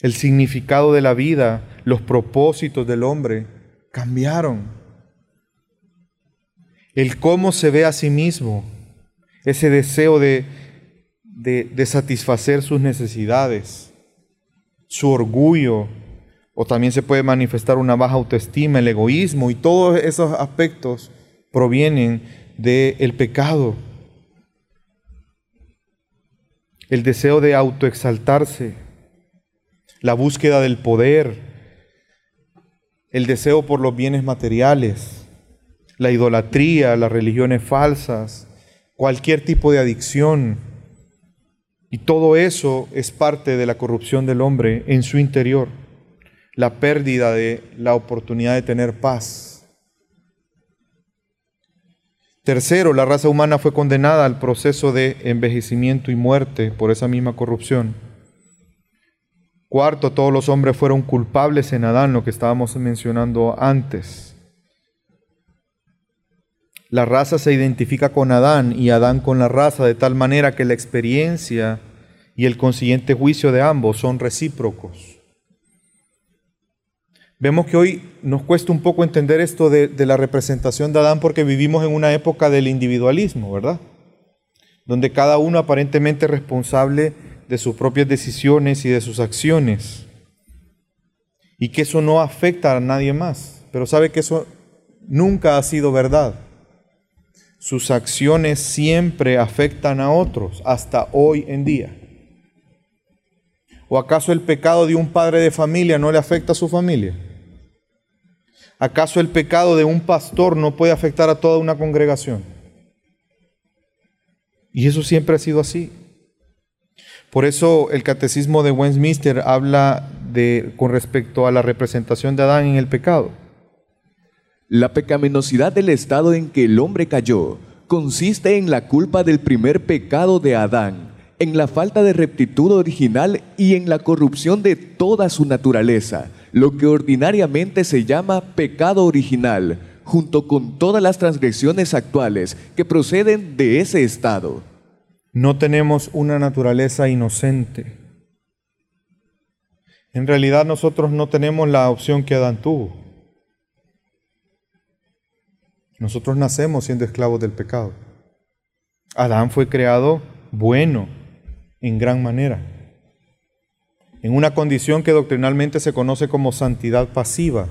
El significado de la vida, los propósitos del hombre cambiaron. El cómo se ve a sí mismo, ese deseo de, de, satisfacer sus necesidades, su orgullo, o también se puede manifestar una baja autoestima, el egoísmo, y todos esos aspectos provienen del pecado, el deseo de autoexaltarse, la búsqueda del poder, el deseo por los bienes materiales, la idolatría, las religiones falsas, cualquier tipo de adicción. Y todo eso es parte de la corrupción del hombre en su interior, la pérdida de la oportunidad de tener paz Tercero, la raza humana fue condenada al proceso de envejecimiento y muerte por esa misma corrupción. Cuarto, todos los hombres fueron culpables en Adán, lo que estábamos mencionando antes. La raza se identifica con Adán y Adán con la raza, de tal manera que la experiencia y el consiguiente juicio de ambos son recíprocos. Vemos que hoy nos cuesta un poco entender esto de, la representación de Adán porque vivimos en una época del individualismo, ¿verdad? Donde cada uno aparentemente es responsable de sus propias decisiones y de sus acciones. Y que eso no afecta a nadie más. Pero sabe que eso nunca ha sido verdad. Sus acciones siempre afectan a otros, hasta hoy en día. ¿O acaso el pecado de un padre de familia no le afecta a su familia? ¿Acaso el pecado de un pastor no puede afectar a toda una congregación? Y eso siempre ha sido así. Por eso el catecismo de Westminster habla de con respecto a la representación de Adán en el pecado. La pecaminosidad del estado en que el hombre cayó consiste en la culpa del primer pecado de Adán, en la falta de rectitud original y en la corrupción de toda su naturaleza lo que ordinariamente se llama pecado original, junto con todas las transgresiones actuales que proceden de ese estado. No tenemos una naturaleza inocente. En realidad nosotros no tenemos la opción que Adán tuvo. Nosotros nacemos siendo esclavos del pecado. Adán fue creado bueno en gran manera en una condición que doctrinalmente se conoce como santidad pasiva.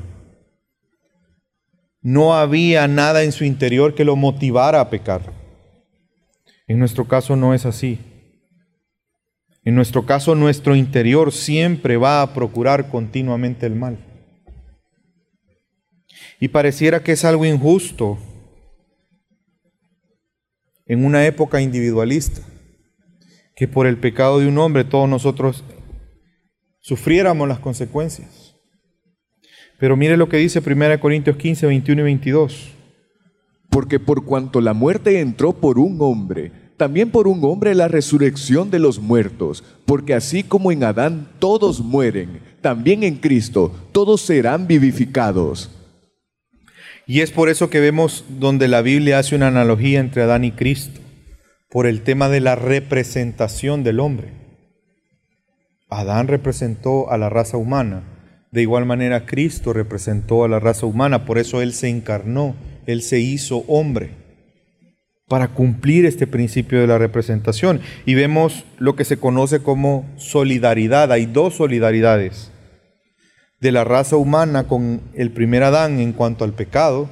No había nada en su interior que lo motivara a pecar. En nuestro caso no es así. En nuestro caso nuestro interior siempre va a procurar continuamente el mal. Y pareciera que es algo injusto en una época individualista, que por el pecado de un hombre todos nosotros sufriéramos las consecuencias. Pero mire lo que dice 1 Corintios 15, 21 y 22. Porque por cuanto la muerte entró por un hombre, también por un hombre la resurrección de los muertos, porque así como en Adán todos mueren, también en Cristo todos serán vivificados. Y es por eso que vemos donde la Biblia hace una analogía entre Adán y Cristo, por el tema de la representación del hombre. Adán representó a la raza humana. De igual manera, Cristo representó a la raza humana. Por eso Él se encarnó, Él se hizo hombre. para cumplir este principio de la representación. Y vemos lo que se conoce como solidaridad. Hay dos solidaridades de la raza humana con el primer Adán en cuanto al pecado,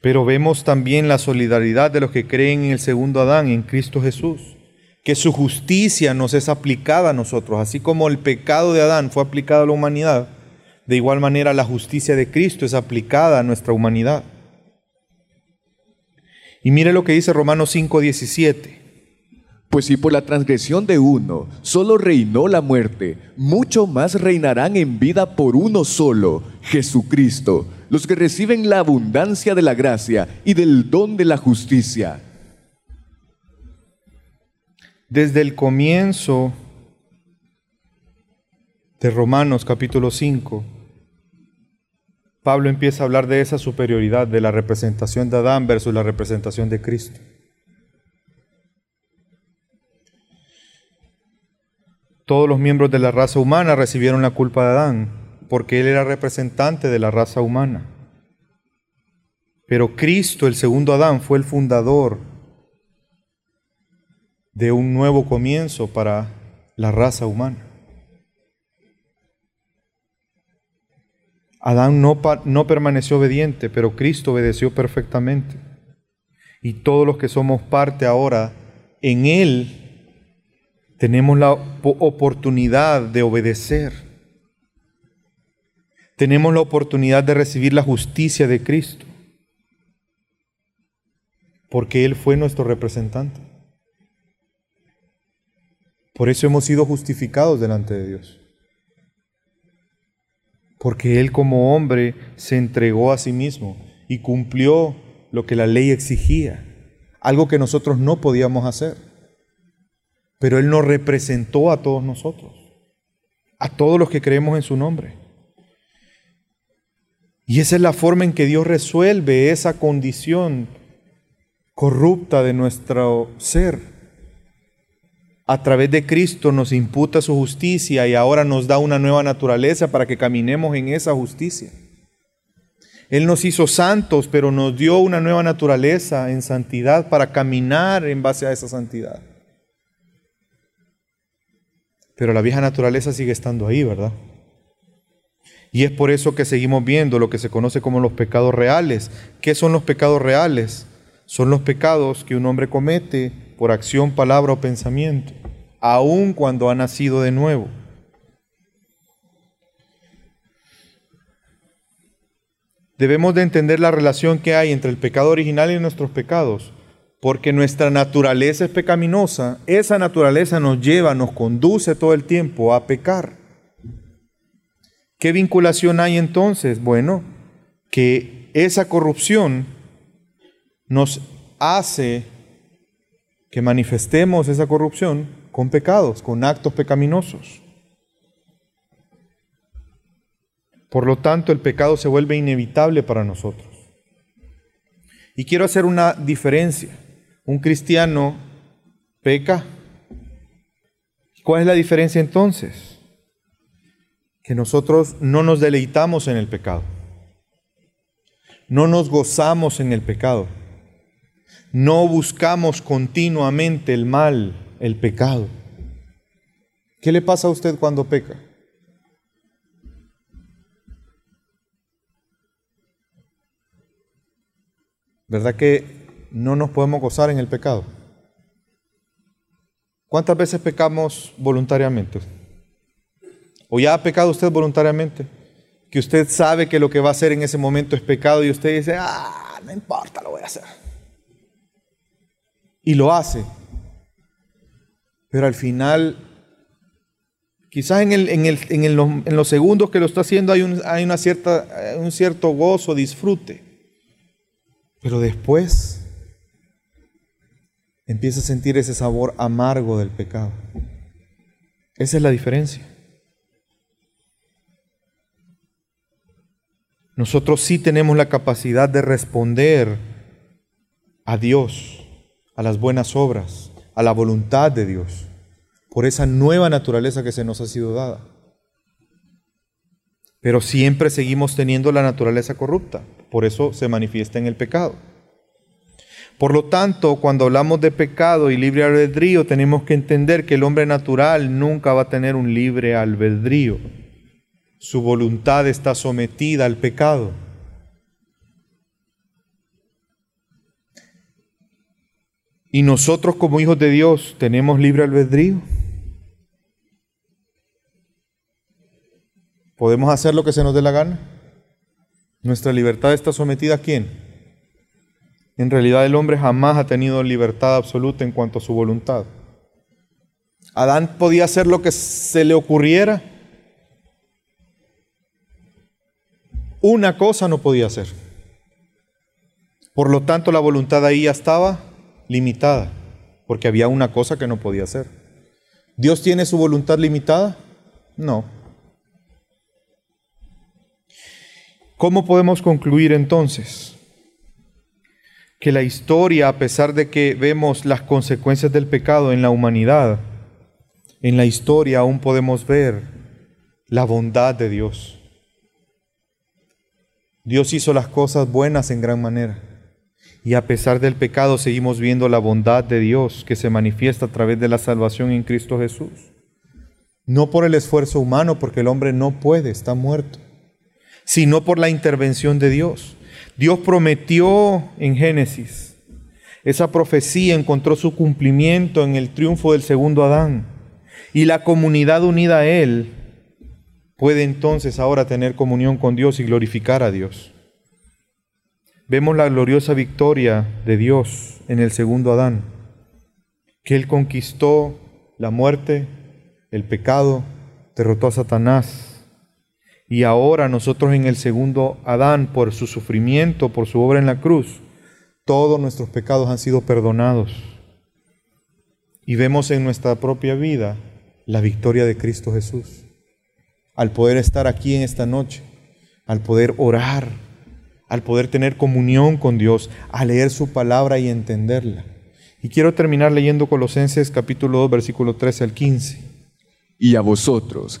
pero vemos también la solidaridad de los que creen en el segundo Adán, en Cristo Jesús, que su justicia nos es aplicada a nosotros, así como el pecado de Adán fue aplicado a la humanidad, de igual manera la justicia de Cristo es aplicada a nuestra humanidad. Y mire lo que dice Romanos 5:17. Pues si por la transgresión de uno solo reinó la muerte, mucho más reinarán en vida por uno solo, Jesucristo, los que reciben la abundancia de la gracia y del don de la justicia. Desde el comienzo de Romanos capítulo 5, Pablo empieza a hablar de esa superioridad de la representación de Adán versus la representación de Cristo. Todos los miembros de la raza humana recibieron la culpa de Adán, porque él era representante de la raza humana. Pero Cristo, el segundo Adán, fue el fundador de un nuevo comienzo para la raza humana. Adán no, no permaneció obediente, pero Cristo obedeció perfectamente. Y todos los que somos parte ahora en Él tenemos la oportunidad de obedecer. Tenemos la oportunidad de recibir la justicia de Cristo, porque Él fue nuestro representante. Por eso hemos sido justificados delante de Dios porque Él como hombre se entregó a sí mismo y cumplió lo que la ley exigía, algo que nosotros no podíamos hacer. Pero Él nos representó a todos nosotros, a todos los que creemos en su nombre. Y esa es la forma en que Dios resuelve esa condición corrupta de nuestro ser a través de Cristo nos imputa su justicia y ahora nos da una nueva naturaleza para que caminemos en esa justicia. Él nos hizo santos, pero nos dio una nueva naturaleza en santidad para caminar en base a esa santidad. Pero la vieja naturaleza sigue estando ahí, ¿verdad? Y es por eso que seguimos viendo lo que se conoce como los pecados reales. ¿Qué son los pecados reales? Son los pecados que un hombre comete por acción, palabra o pensamiento, aun cuando ha nacido de nuevo. Debemos de entender la relación que hay entre el pecado original y nuestros pecados, porque nuestra naturaleza es pecaminosa, esa naturaleza nos lleva, nos conduce todo el tiempo a pecar. ¿Qué vinculación hay entonces? Bueno, que esa corrupción nos hace que manifestemos esa corrupción con pecados, con actos pecaminosos. Por lo tanto, el pecado se vuelve inevitable para nosotros. Y quiero hacer una diferencia. Un cristiano peca. ¿Cuál es la diferencia entonces? Que nosotros no nos deleitamos en el pecado. No nos gozamos en el pecado no buscamos continuamente el mal, el pecado. ¿Qué le pasa a usted cuando peca? ¿Verdad que no nos podemos gozar en el pecado? ¿Cuántas veces pecamos voluntariamente? ¿O ya ha pecado usted voluntariamente? Que usted sabe que lo que va a hacer en ese momento es pecado y usted dice, ah, no importa, lo voy a hacer y lo hace. Pero al final, quizás en, el, en, el, en, los segundos que lo está haciendo hay una cierta, un cierto gozo, disfrute. Pero después empieza a sentir ese sabor amargo del pecado. Esa es la diferencia. Nosotros sí tenemos la capacidad de responder a Dios a las buenas obras, a la voluntad de Dios, por esa nueva naturaleza que se nos ha sido dada. Pero siempre seguimos teniendo la naturaleza corrupta, por eso se manifiesta en el pecado. Por lo tanto, cuando hablamos de pecado y libre albedrío, tenemos que entender que el hombre natural nunca va a tener un libre albedrío. Su voluntad está sometida al pecado. ¿Y nosotros como hijos de Dios tenemos libre albedrío? ¿Podemos hacer lo que se nos dé la gana? ¿Nuestra libertad está sometida a quién? En realidad el hombre jamás ha tenido libertad absoluta en cuanto a su voluntad. Adán podía hacer lo que se le ocurriera. Una cosa no podía hacer. Por lo tanto, la voluntad ahí ya estaba limitada, porque había una cosa que no podía hacer. ¿Dios tiene su voluntad limitada? No. ¿Cómo podemos concluir entonces? Que la historia, a pesar de que vemos las consecuencias del pecado en la humanidad, en la historia aún podemos ver la bondad de Dios. Dios hizo las cosas buenas en gran manera. Y a pesar del pecado seguimos viendo la bondad de Dios que se manifiesta a través de la salvación en Cristo Jesús. No por el esfuerzo humano, porque el hombre no puede, está muerto, sino por la intervención de Dios. Dios prometió en Génesis. Esa profecía encontró su cumplimiento en el triunfo del segundo Adán. Y la comunidad unida a Él puede entonces ahora tener comunión con Dios y glorificar a Dios. Vemos la gloriosa victoria de Dios en el segundo Adán, que Él conquistó la muerte, el pecado, derrotó a Satanás, y ahora nosotros en el segundo Adán, por su sufrimiento, por su obra en la cruz, todos nuestros pecados han sido perdonados. Y vemos en nuestra propia vida la victoria de Cristo Jesús. Al poder estar aquí en esta noche, al poder orar, al poder tener comunión con Dios, a leer su palabra y entenderla. Y quiero terminar leyendo Colosenses capítulo 2, versículo 13 al 15. Y a vosotros,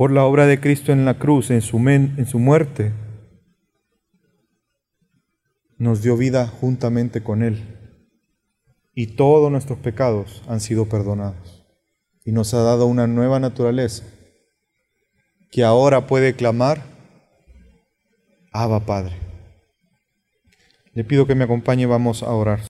por la obra de Cristo en la cruz, en su, en su muerte, nos dio vida juntamente con Él. Y todos nuestros pecados han sido perdonados. Y nos ha dado una nueva naturaleza que ahora puede clamar, Abba Padre. Le pido que me acompañe, vamos a orar.